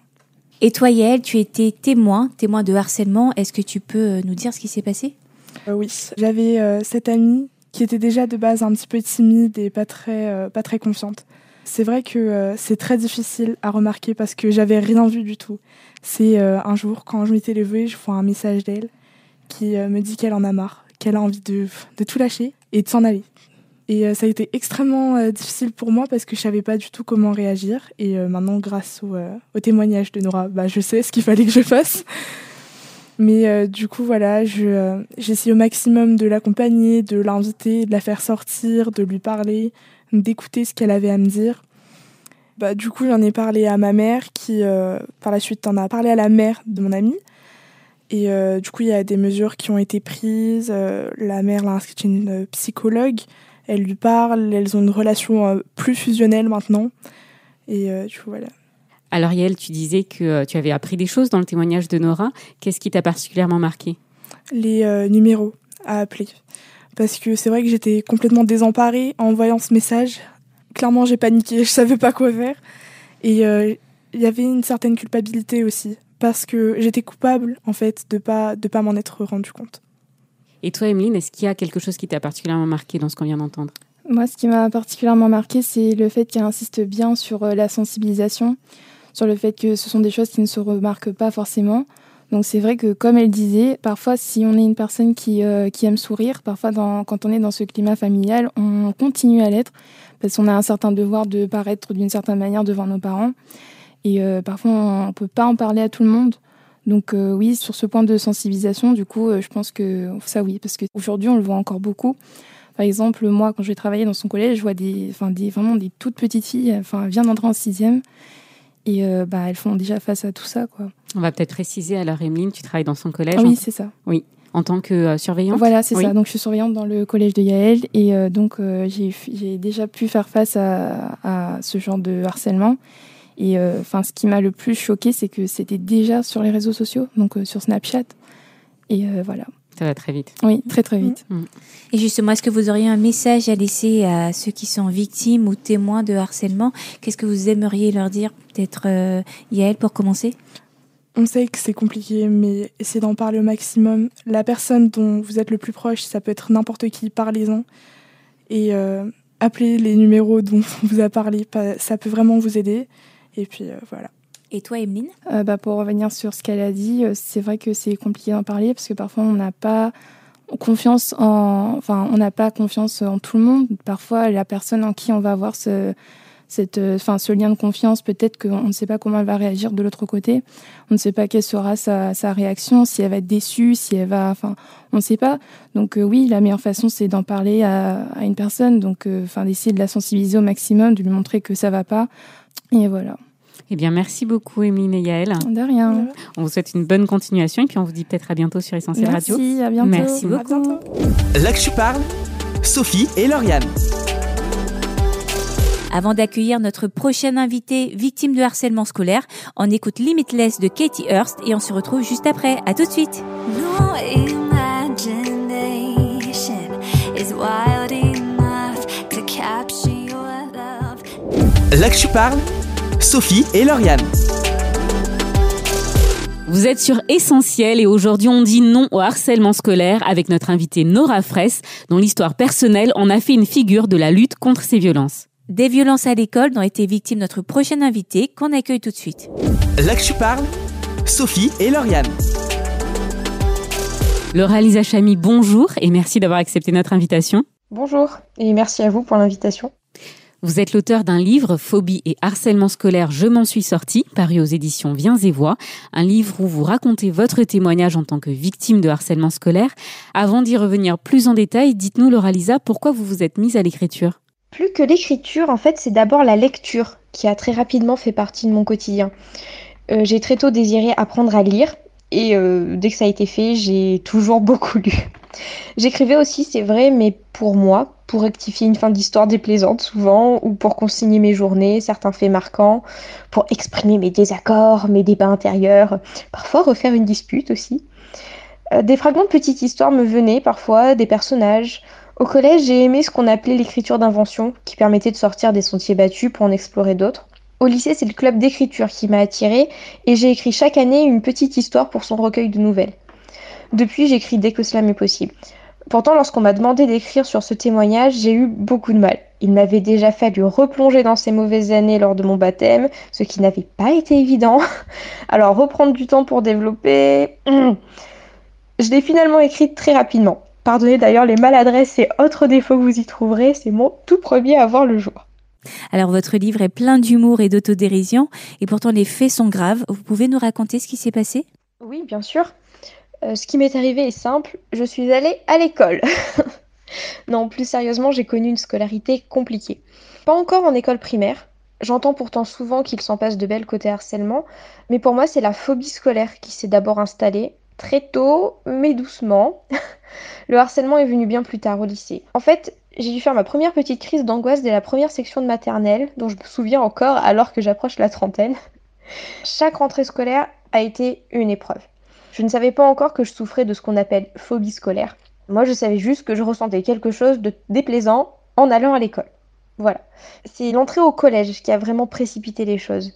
Speaker 2: Et toi Yael, tu étais témoin, témoin de harcèlement. Est-ce que tu peux euh, nous dire ce qui s'est passé?
Speaker 13: Euh, oui, j'avais euh, cette amie qui était déjà de base un petit peu timide et pas très, pas très confiante. C'est vrai que c'est très difficile à remarquer parce que j'avais rien vu du tout. C'est un jour, quand je m'étais levée, je vois un message d'elle qui me dit qu'elle en a marre, qu'elle a envie de, de tout lâcher et de s'en aller. Et euh, ça a été extrêmement euh, difficile pour moi parce que je savais pas du tout comment réagir. Et euh, maintenant, grâce au, témoignage de Nora, bah, je sais ce qu'il fallait que je fasse. Mais du coup, voilà, je, euh, j'essaie au maximum de l'accompagner, de l'inviter, de la faire sortir, de lui parler, d'écouter ce qu'elle avait à me dire. Bah, du coup, j'en ai parlé à ma mère qui, par la suite, en a parlé à la mère de mon amie. Et du coup, il y a des mesures qui ont été prises. La mère l'a inscrite chez une psychologue. Elle lui parle. Elles ont une relation euh, plus fusionnelle maintenant. Et euh, du coup, voilà.
Speaker 3: Alors, Yael, tu disais que euh, tu avais appris des choses dans le témoignage de Nora. Qu'est-ce qui t'a particulièrement marqué?
Speaker 13: Les euh, numéros à appeler. Parce que c'est vrai que j'étais complètement désemparée en voyant ce message. Clairement, j'ai paniqué, je savais pas quoi faire. Et euh, il y avait une certaine culpabilité aussi. Parce que j'étais coupable, en fait, de pas, de pas m'en être rendu compte.
Speaker 3: Et toi, Emeline, est-ce qu'il y a quelque chose qui t'a particulièrement marqué dans ce qu'on vient d'entendre?
Speaker 12: Moi, ce qui m'a particulièrement marqué, c'est le fait qu'elle insiste bien sur euh, la sensibilisation, sur le fait que ce sont des choses qui ne se remarquent pas forcément. Donc c'est vrai que, comme elle disait, parfois, si on est une personne qui, euh, qui aime sourire, parfois, quand on est dans ce climat familial, on continue à l'être, parce qu'on a un certain devoir de paraître d'une certaine manière devant nos parents. Et euh, parfois, on ne peut pas en parler à tout le monde. Donc euh, oui, sur ce point de sensibilisation, du coup, euh, je pense que ça oui, parce qu'aujourd'hui, on le voit encore beaucoup. Par exemple, moi, quand je vais travailler dans son collège, je vois des, enfin, des, vraiment des toutes petites filles. Enfin, vient d'entrer en sixième. Et euh, bah, elles font déjà face à tout ça, quoi.
Speaker 3: On va peut-être préciser, alors Emeline, tu travailles dans son collège
Speaker 12: Ah oui,
Speaker 3: en-
Speaker 12: c'est ça.
Speaker 3: Oui, en tant que surveillante
Speaker 12: Voilà, c'est
Speaker 3: Oui.
Speaker 12: ça. Donc, je suis surveillante dans le collège de Yael. Et donc, j'ai j'ai déjà pu faire face à, à ce genre de harcèlement. Et euh, enfin, ce qui m'a le plus choqué, c'est que c'était déjà sur les réseaux sociaux, donc euh, sur Snapchat. Et euh, voilà.
Speaker 3: Ça va très vite.
Speaker 12: Oui, très très vite.
Speaker 2: Et justement, est-ce que vous auriez un message à laisser à ceux qui sont victimes ou témoins de harcèlement? Qu'est-ce que vous aimeriez leur dire Peut-être euh, Yael pour commencer?
Speaker 13: On sait que c'est compliqué, mais essayez d'en parler au maximum. La personne dont vous êtes le plus proche, ça peut être n'importe qui, parlez-en. Et euh, appelez les numéros dont on vous a parlé, ça peut vraiment vous aider. Et puis euh, voilà.
Speaker 2: Et toi, Emeline?
Speaker 12: Euh, bah, pour revenir sur ce qu'elle a dit, euh, c'est vrai que c'est compliqué d'en parler parce que parfois on n'a pas confiance en, enfin, on n'a pas confiance en tout le monde. Parfois, la personne en qui on va avoir ce, cette, enfin, ce lien de confiance, peut-être qu'on ne sait pas comment elle va réagir de l'autre côté. On ne sait pas quelle sera sa, sa réaction, si elle va être déçue, si elle va, enfin, on ne sait pas. Donc euh, oui, la meilleure façon, c'est d'en parler à, à une personne. Donc, euh, enfin, d'essayer de la sensibiliser au maximum, de lui montrer que ça va pas. Et voilà.
Speaker 3: Eh bien, merci beaucoup, Emeline et Yael.
Speaker 12: De rien.
Speaker 3: On vous souhaite une bonne continuation et puis on vous dit peut-être à bientôt sur Essentiel
Speaker 12: Merci,
Speaker 3: Radio.
Speaker 12: à bientôt.
Speaker 3: Merci beaucoup.
Speaker 1: Là que je parle, Sophie et Lauriane.
Speaker 2: Avant d'accueillir notre prochaine invité victime de harcèlement scolaire, on écoute Limitless de Katie Hurst et on se retrouve juste après. À tout de suite.
Speaker 14: No imagination is wild enough to capture your love.
Speaker 1: Là que je parle, Sophie et Lauriane.
Speaker 3: Vous êtes sur Essentiel et aujourd'hui on dit non au harcèlement scolaire avec notre invitée Nora Fraisse, dont l'histoire personnelle en a fait une figure de la lutte contre ces violences.
Speaker 2: Des violences à l'école dont était victime notre prochaine invitée qu'on accueille tout de suite.
Speaker 1: Là que je parle, Sophie et Lauriane.
Speaker 3: Laura Lisa Chamy, bonjour et merci d'avoir accepté notre invitation.
Speaker 15: Bonjour et merci à vous pour l'invitation.
Speaker 3: Vous êtes l'auteur d'un livre, Phobie et harcèlement scolaire, je m'en suis sortie, paru aux éditions Viens et Voix, un livre où vous racontez votre témoignage en tant que victime de harcèlement scolaire. Avant d'y revenir plus en détail, dites-nous Laura Lisa, pourquoi vous vous êtes mise à l'écriture?
Speaker 15: Plus que l'écriture, en fait, c'est d'abord la lecture qui a très rapidement fait partie de mon quotidien. Euh, j'ai très tôt désiré apprendre à lire et euh, dès que ça a été fait, j'ai toujours beaucoup lu. J'écrivais aussi, c'est vrai, mais pour moi, pour rectifier une fin d'histoire déplaisante souvent, ou pour consigner mes journées, certains faits marquants, pour exprimer mes désaccords, mes débats intérieurs, parfois refaire une dispute aussi. Euh, des fragments de petites histoires me venaient parfois, des personnages. Au collège, j'ai aimé ce qu'on appelait l'écriture d'invention, qui permettait de sortir des sentiers battus pour en explorer d'autres. Au lycée, c'est le club d'écriture qui m'a attirée et j'ai écrit chaque année une petite histoire pour son recueil de nouvelles. Depuis, j'écris dès que cela m'est possible. Pourtant, lorsqu'on m'a demandé d'écrire sur ce témoignage, j'ai eu beaucoup de mal. Il m'avait déjà fallu replonger dans ces mauvaises années lors de mon baptême, ce qui n'avait pas été évident. Alors, reprendre du temps pour développer... Je l'ai finalement écrite très rapidement. Pardonnez d'ailleurs les maladresses et autres défauts que vous y trouverez, c'est mon tout premier à voir le jour.
Speaker 2: Alors votre livre est plein d'humour et d'autodérision et pourtant les faits sont graves. Vous pouvez nous raconter ce qui s'est passé?
Speaker 15: Oui, bien sûr. Euh, ce qui m'est arrivé est simple, je suis allée à l'école. non, plus sérieusement, j'ai connu une scolarité compliquée. Pas encore en école primaire. J'entends pourtant souvent qu'il s'en passe de belles côté harcèlement, mais pour moi c'est la phobie scolaire qui s'est d'abord installée, très tôt, mais doucement. Le harcèlement est venu bien plus tard au lycée. En fait, j'ai dû faire ma première petite crise d'angoisse dès la première section de maternelle, dont je me souviens encore alors que j'approche la trentaine. Chaque rentrée scolaire a été une épreuve. Je ne savais pas encore que je souffrais de ce qu'on appelle phobie scolaire. Moi, je savais juste que je ressentais quelque chose de déplaisant en allant à l'école. Voilà. C'est l'entrée au collège qui a vraiment précipité les choses.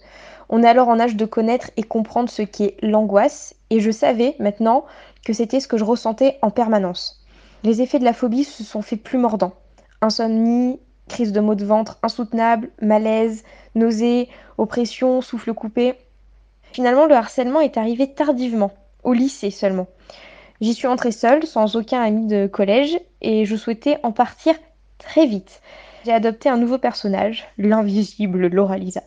Speaker 15: On est alors en âge de connaître et comprendre ce qu'est l'angoisse, et je savais maintenant que c'était ce que je ressentais en permanence. Les effets de la phobie se sont fait plus mordants insomnie, crise de maux de ventre insoutenable, malaise, nausées, oppression, souffle coupé. Finalement, le harcèlement est arrivé tardivement, au lycée seulement. J'y suis entrée seule, sans aucun ami de collège, et je souhaitais en partir très vite. J'ai adopté un nouveau personnage, l'invisible Laura Lisa.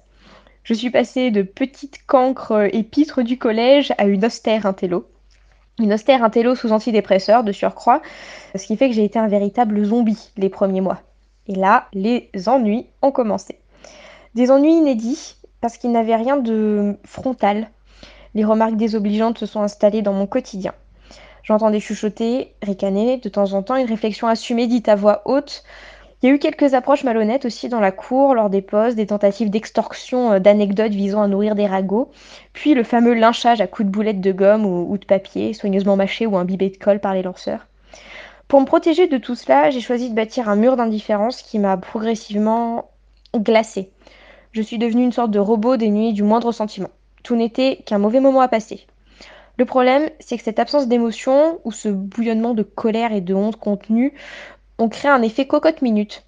Speaker 15: Je suis passée de petite cancre épître du collège à une austère intello. Une austère intello sous antidépresseur de surcroît, ce qui fait que j'ai été un véritable zombie les premiers mois. Et là, les ennuis ont commencé. Des ennuis inédits parce qu'ils n'avaient rien de frontal. Les remarques désobligeantes se sont installées dans mon quotidien. J'entendais chuchoter, ricaner, de temps en temps une réflexion assumée dite à voix haute, il y a eu quelques approches malhonnêtes aussi dans la cour, lors des pauses, des tentatives d'extorsion euh, d'anecdotes visant à nourrir des ragots, puis le fameux lynchage à coups de boulettes de gomme ou, de papier, soigneusement mâché ou imbibé de colle par les lanceurs. Pour me protéger de tout cela, j'ai choisi de bâtir un mur d'indifférence qui m'a progressivement glacé. Je suis devenue une sorte de robot dénué du moindre sentiment. Tout n'était qu'un mauvais moment à passer. Le problème, c'est que cette absence d'émotion, ou ce bouillonnement de colère et de honte contenue, on crée un effet cocotte minute.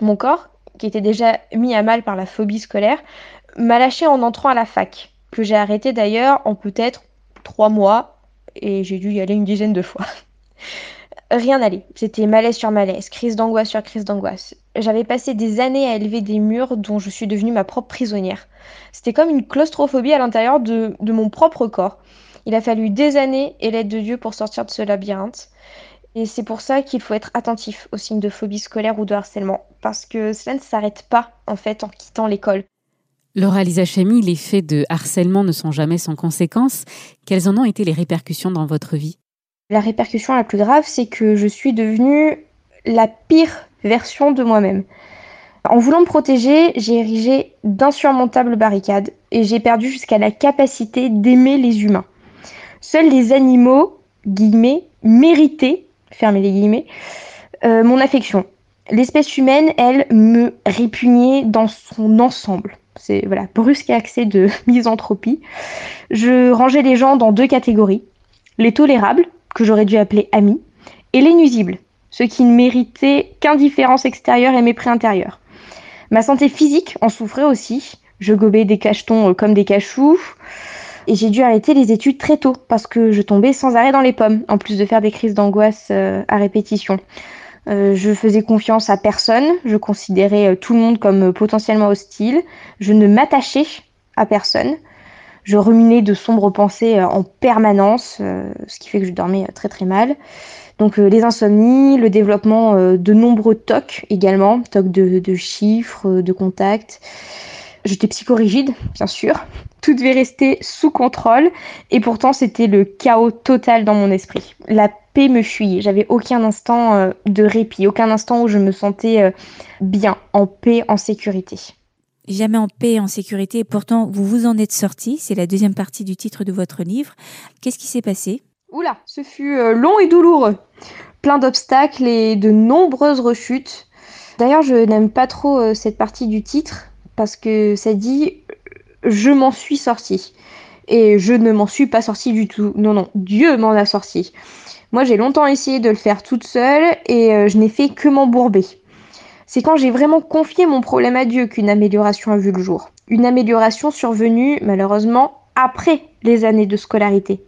Speaker 15: Mon corps, qui était déjà mis à mal par la phobie scolaire, m'a lâché en entrant à la fac, que j'ai arrêté d'ailleurs en peut-être trois mois, et j'ai dû y aller une dizaine de fois. Rien n'allait. C'était malaise sur malaise, crise d'angoisse sur crise d'angoisse. J'avais passé des années à élever des murs dont je suis devenue ma propre prisonnière. C'était comme une claustrophobie à l'intérieur de mon propre corps. Il a fallu des années et l'aide de Dieu pour sortir de ce labyrinthe. Et c'est pour ça qu'il faut être attentif aux signes de phobie scolaire ou de harcèlement, parce que cela ne s'arrête pas en fait en quittant l'école.
Speaker 3: Laura Lisa Chamy, les faits de harcèlement ne sont jamais sans conséquences. Quelles en ont été les répercussions dans votre vie?
Speaker 15: La répercussion la plus grave, c'est que je suis devenue la pire version de moi-même. En voulant me protéger, j'ai érigé d'insurmontables barricades et j'ai perdu jusqu'à la capacité d'aimer les humains. Seuls les animaux, guillemets, méritaient fermez les guillemets, euh, mon affection. L'espèce humaine, elle, me répugnait dans son ensemble. C'est voilà, brusque accès de misanthropie. Je rangeais les gens dans deux catégories. Les tolérables, que j'aurais dû appeler amis, et les nuisibles, ceux qui ne méritaient qu'indifférence extérieure et mépris intérieur. Ma santé physique en souffrait aussi. Je gobais des cachetons euh, comme des cachous. Et j'ai dû arrêter les études très tôt parce que je tombais sans arrêt dans les pommes, en plus de faire des crises d'angoisse euh, à répétition. Euh, je faisais confiance à personne, je considérais euh, tout le monde comme potentiellement hostile, je ne m'attachais à personne, je ruminais de sombres pensées en permanence, ce qui fait que je dormais très très mal. Donc les insomnies, le développement de nombreux TOC également, TOC de, chiffres, de contacts. J'étais psychorigide, bien sûr. Tout devait rester sous contrôle. Et pourtant, c'était le chaos total dans mon esprit. La paix me fuyait. J'avais aucun instant euh, de répit, aucun instant où je me sentais euh, bien, en paix, en sécurité.
Speaker 2: Jamais en paix et en sécurité. Et pourtant, vous vous en êtes sorti. C'est la deuxième partie du titre de votre livre. Qu'est-ce qui s'est passé?
Speaker 15: Oula, ce fut euh, long et douloureux. Plein d'obstacles et de nombreuses rechutes. D'ailleurs, je n'aime pas trop cette partie du titre parce que ça dit je m'en suis sorti. Et je ne m'en suis pas sorti du tout. Non, non, Dieu m'en a sorti. Moi, j'ai longtemps essayé de le faire toute seule et euh, je n'ai fait que m'embourber. C'est quand j'ai vraiment confié mon problème à Dieu qu'une amélioration a vu le jour. Une amélioration survenue, malheureusement, après les années de scolarité.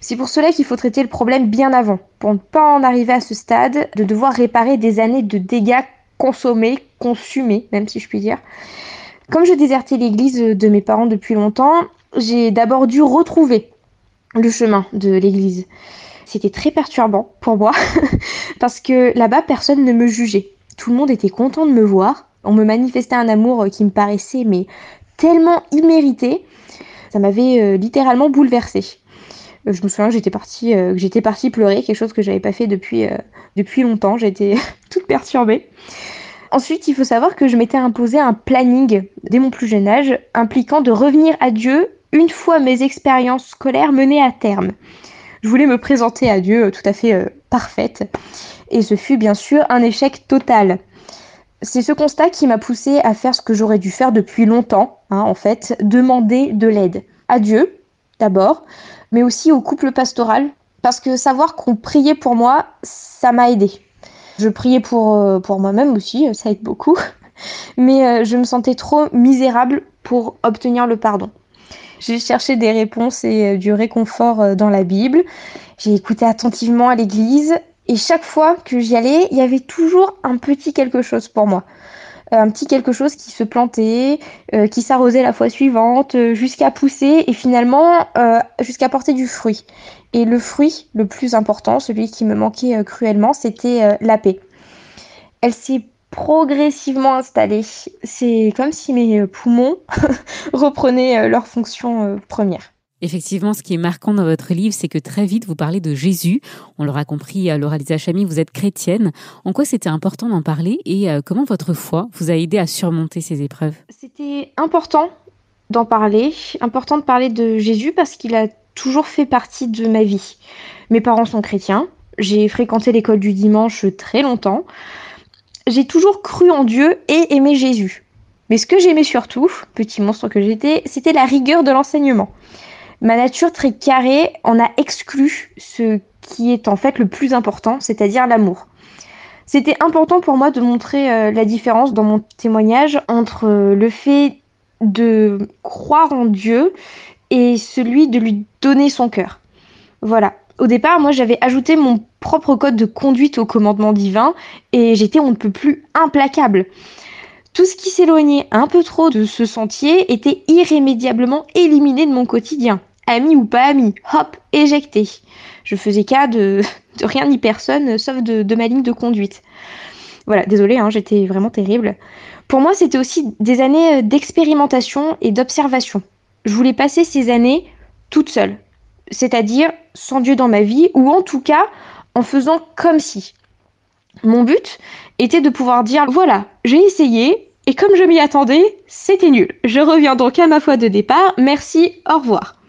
Speaker 15: C'est pour cela qu'il faut traiter le problème bien avant, pour ne pas en arriver à ce stade de devoir réparer des années de dégâts consommés, consumés, même si je puis dire. Comme je désertais l'église de mes parents depuis longtemps, j'ai d'abord dû retrouver le chemin de l'église. C'était très perturbant pour moi, parce que là-bas, personne ne me jugeait. Tout le monde était content de me voir. On me manifestait un amour qui me paraissait mais tellement immérité. Ça m'avait euh, littéralement bouleversée. Euh, je me souviens que j'étais partie, euh, j'étais partie pleurer, quelque chose que j'avais pas fait depuis, euh, depuis longtemps. J'étais toute perturbée. Ensuite, il faut savoir que je m'étais imposé un planning dès mon plus jeune âge, impliquant de revenir à Dieu une fois mes expériences scolaires menées à terme. Je voulais me présenter à Dieu euh, tout à fait euh, parfaite, et ce fut bien sûr un échec total. C'est ce constat qui m'a poussé à faire ce que j'aurais dû faire depuis longtemps, hein, en fait, demander de l'aide à Dieu d'abord, mais aussi au couple pastoral, parce que savoir qu'on priait pour moi, ça m'a aidé. Je priais pour, euh, moi-même aussi, euh, ça aide beaucoup, mais euh, je me sentais trop misérable pour obtenir le pardon. J'ai cherché des réponses et du réconfort dans la Bible. J'ai écouté attentivement à l'église et chaque fois que j'y allais, il y avait toujours un petit quelque chose pour moi. Un petit quelque chose qui se plantait, euh, qui s'arrosait la fois suivante, euh, jusqu'à pousser et finalement euh, jusqu'à porter du fruit. Et le fruit le plus important, celui qui me manquait euh, cruellement, c'était euh, la paix. Elle s'est progressivement installée. C'est comme si mes poumons reprenaient leur fonction première.
Speaker 3: Effectivement, ce qui est marquant dans votre livre, c'est que très vite, vous parlez de Jésus. On l'aura compris, euh, Laura Lisa Chamy, vous êtes chrétienne. En quoi c'était important d'en parler et euh, comment votre foi vous a aidé à surmonter ces épreuves?
Speaker 15: C'était important d'en parler, important de parler de Jésus parce qu'il a toujours fait partie de ma vie. Mes parents sont chrétiens, j'ai fréquenté l'école du dimanche très longtemps. J'ai toujours cru en Dieu et aimé Jésus. Mais ce que j'aimais surtout, petit monstre que j'étais, c'était la rigueur de l'enseignement. Ma nature très carrée en a exclu ce qui est en fait le plus important, c'est-à-dire l'amour. C'était important pour moi de montrer euh, la différence dans mon témoignage entre euh, le fait de croire en Dieu et celui de lui donner son cœur. Voilà. Au départ, moi, j'avais ajouté mon propre code de conduite au commandement divin et j'étais on ne peut plus implacable. Tout ce qui s'éloignait un peu trop de ce sentier était irrémédiablement éliminé de mon quotidien. Ami ou pas ami, hop, éjecté. Je faisais cas de, rien ni personne, sauf de, ma ligne de conduite. Voilà, désolé, hein, j'étais vraiment terrible. Pour moi, c'était aussi des années euh, d'expérimentation et d'observation. Je voulais passer ces années toute seule, c'est-à-dire sans Dieu dans ma vie, ou en tout cas en faisant comme si. Mon but était de pouvoir dire voilà, j'ai essayé, et comme je m'y attendais, c'était nul. Je reviens donc à ma foi de départ, merci, au revoir.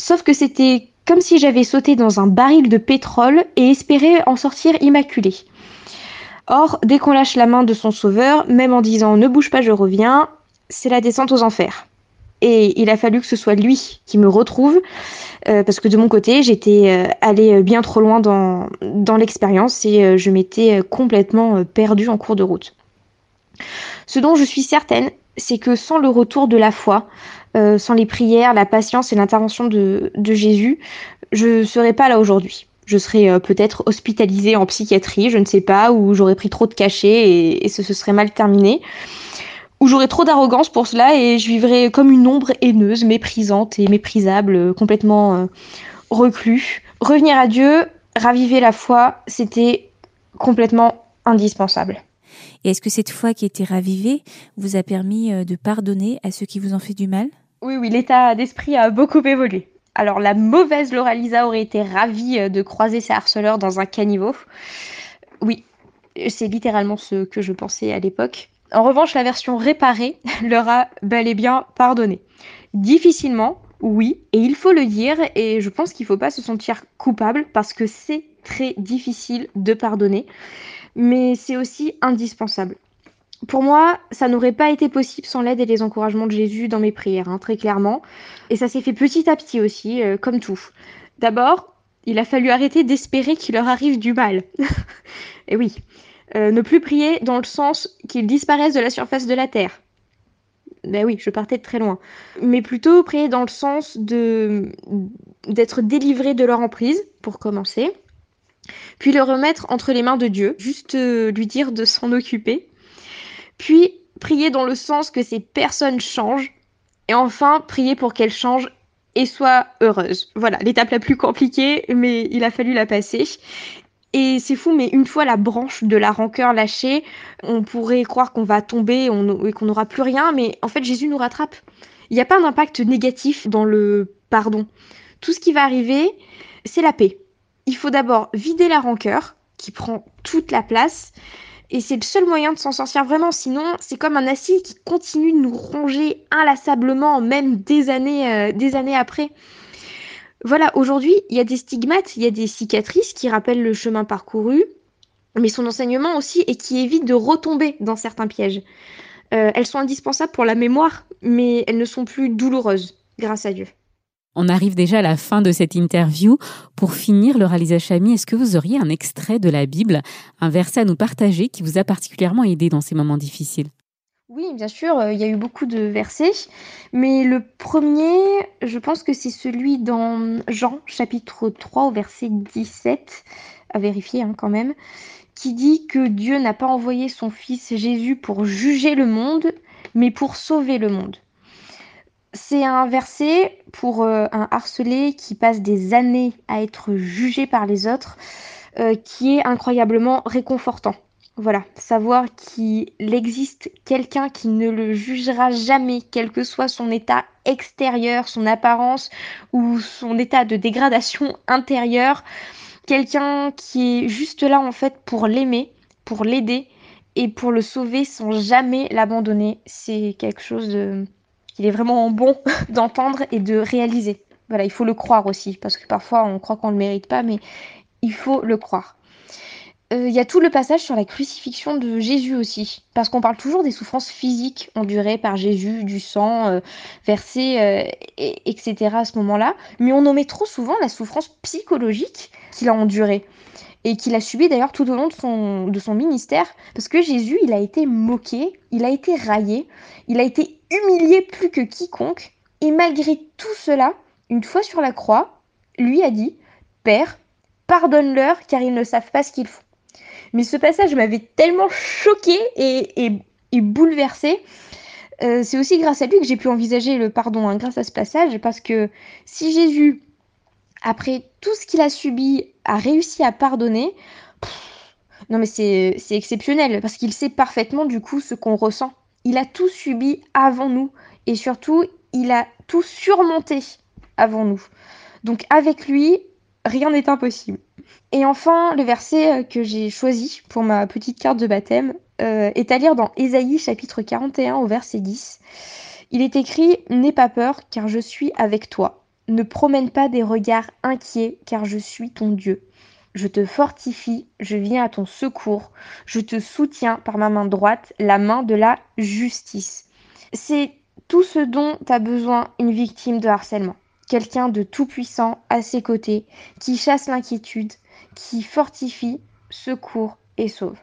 Speaker 15: Sauf que c'était comme si j'avais sauté dans un baril de pétrole et espéré en sortir immaculé. Or, dès qu'on lâche la main de son sauveur, même en disant ne bouge pas, je reviens, c'est la descente aux enfers. Et il a fallu que ce soit lui qui me retrouve, euh, parce que de mon côté, j'étais euh, allée bien trop loin dans, l'expérience et euh, je m'étais complètement euh, perdue en cours de route. Ce dont je suis certaine, c'est que sans le retour de la foi, euh, sans les prières, la patience et l'intervention de, de Jésus, je ne serais pas là aujourd'hui. Je serais euh, peut-être hospitalisée en psychiatrie, je ne sais pas, ou j'aurais pris trop de cachets et, ce se serait mal terminé. Ou j'aurais trop d'arrogance pour cela et je vivrais comme une ombre haineuse, méprisante et méprisable, euh, complètement euh, reclus. Revenir à Dieu, raviver la foi, c'était complètement indispensable.
Speaker 2: Et est-ce que cette foi qui été ravivée vous a permis euh, de pardonner à ceux qui vous ont fait du mal?
Speaker 15: Oui, oui, l'état d'esprit a beaucoup évolué. Alors la mauvaise Laura Lisa aurait été ravie euh, de croiser ses harceleurs dans un caniveau. Oui, c'est littéralement ce que je pensais à l'époque. En revanche, la version réparée leur a bel et bien pardonné. Difficilement, oui, et il faut le dire, et je pense qu'il ne faut pas se sentir coupable parce que c'est très difficile de pardonner, mais c'est aussi indispensable. Pour moi, ça n'aurait pas été possible sans l'aide et les encouragements de Jésus dans mes prières, hein, très clairement. Et ça s'est fait petit à petit aussi, euh, comme tout. D'abord, il a fallu arrêter d'espérer qu'il leur arrive du mal. et oui, euh, ne plus prier dans le sens qu'ils disparaissent de la surface de la terre. Ben oui, je partais de très loin. Mais plutôt prier dans le sens de d'être délivré de leur emprise, pour commencer. Puis le remettre entre les mains de Dieu, juste euh, lui dire de s'en occuper. Puis prier dans le sens que ces personnes changent. Et enfin, prier pour qu'elles changent et soient heureuses. Voilà, l'étape la plus compliquée, mais il a fallu la passer. Et c'est fou, mais une fois la branche de la rancœur lâchée, on pourrait croire qu'on va tomber et qu'on n'aura plus rien, mais en fait Jésus nous rattrape. Il n'y a pas d'impact négatif dans le pardon. Tout ce qui va arriver, c'est la paix. Il faut d'abord vider la rancœur, qui prend toute la place, et c'est le seul moyen de s'en sortir vraiment, sinon c'est comme un acide qui continue de nous ronger inlassablement, même des années, euh, des années après. Voilà, aujourd'hui, il y a des stigmates, il y a des cicatrices qui rappellent le chemin parcouru, mais son enseignement aussi, et qui évite de retomber dans certains pièges. Euh, elles sont indispensables pour la mémoire, mais elles ne sont plus douloureuses, grâce à Dieu.
Speaker 3: On arrive déjà à la fin de cette interview. Pour finir, Laura Lisa Chamy, est-ce que vous auriez un extrait de la Bible, un verset à nous partager qui vous a particulièrement aidé dans ces moments difficiles?
Speaker 15: Oui, bien sûr, euh, il y a eu beaucoup de versets, mais le premier, je pense que c'est celui dans Jean, chapitre 3, au verset 17, à vérifier hein, quand même, qui dit que Dieu n'a pas envoyé son Fils Jésus pour juger le monde, mais pour sauver le monde. C'est un verset pour euh, un harcelé qui passe des années à être jugé par les autres, euh, qui est incroyablement réconfortant. Voilà, savoir qu'il existe quelqu'un qui ne le jugera jamais, quel que soit son état extérieur, son apparence ou son état de dégradation intérieure. Quelqu'un qui est juste là en fait pour l'aimer, pour l'aider et pour le sauver sans jamais l'abandonner. C'est quelque chose de... qu'il est vraiment bon d'entendre et de réaliser. Voilà, il faut le croire aussi, parce que parfois on croit qu'on ne le mérite pas, mais il faut le croire. Euh, Il y a tout le passage sur la crucifixion de Jésus aussi, parce qu'on parle toujours des souffrances physiques endurées par Jésus, du sang euh, versé, euh, et- etc. à ce moment-là, mais on omet trop souvent la souffrance psychologique qu'il a endurée et qu'il a subi d'ailleurs tout au long de son, de son ministère, parce que Jésus, il a été moqué, il a été raillé, il a été humilié plus que quiconque, et malgré tout cela, une fois sur la croix, lui a dit, Père, pardonne-leur car ils ne savent pas ce qu'ils font. Mais ce passage m'avait tellement choqué et, et, bouleversée. Euh, c'est aussi grâce à lui que j'ai pu envisager le pardon, hein, grâce à ce passage, parce que si Jésus, après tout ce qu'il a subi, a réussi à pardonner, non mais c'est exceptionnel, parce qu'il sait parfaitement du coup ce qu'on ressent. Il a tout subi avant nous, et surtout, il a tout surmonté avant nous. Donc avec lui, rien n'est impossible. Et enfin, le verset euh, que j'ai choisi pour ma petite carte de baptême euh, est à lire dans Ésaïe chapitre 41 au verset 10. Il est écrit N'aie pas peur, car je suis avec toi. Ne promène pas des regards inquiets, car je suis ton Dieu. Je te fortifie, je viens à ton secours, je te soutiens par ma main droite, la main de la justice. C'est tout ce dont a besoin une victime de harcèlement. Quelqu'un de tout puissant à ses côtés, qui chasse l'inquiétude, qui fortifie, secourt et sauve.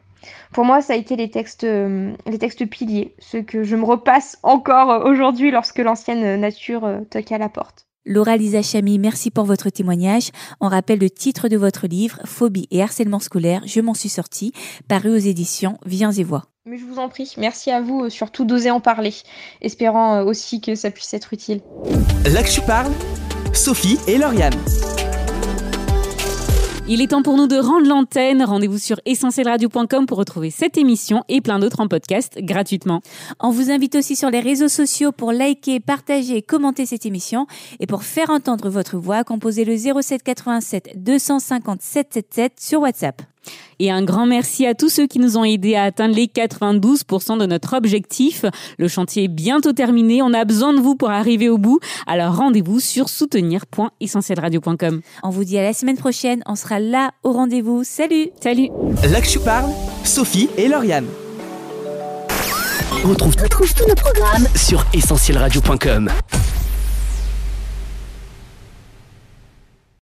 Speaker 15: Pour moi, ça a été les textes, euh, les textes piliers, ceux que je me repasse encore aujourd'hui lorsque l'ancienne nature euh, toque à la porte.
Speaker 2: Laura Lisa Chamy, merci pour votre témoignage. On rappelle le titre de votre livre, Phobie et harcèlement scolaire, je m'en suis sortie, paru aux éditions Viens et Vois.
Speaker 15: Mais je vous en prie, merci à vous, surtout d'oser en parler, espérant aussi que ça puisse être utile.
Speaker 1: Là que tu parles, Sophie et Lauriane.
Speaker 3: Il est temps pour nous de rendre l'antenne. Rendez-vous sur essentielradio.com pour retrouver cette émission et plein d'autres en podcast gratuitement.
Speaker 2: On vous invite aussi sur les réseaux sociaux pour liker, partager, commenter cette émission. Et pour faire entendre votre voix, composez le 07 87 250 777 sur WhatsApp.
Speaker 3: Et un grand merci à tous ceux qui nous ont aidés à atteindre les 92% de notre objectif. Le chantier est bientôt terminé. On a besoin de vous pour arriver au bout. Alors rendez-vous sur soutenir.essentielradio.com.
Speaker 2: On vous dit à la semaine prochaine. On sera là au rendez-vous. Salut!
Speaker 3: Salut!
Speaker 1: Là que tu parles, Sophie et Lauriane.
Speaker 16: On retrouve, tous nos programmes sur essentielradio.com.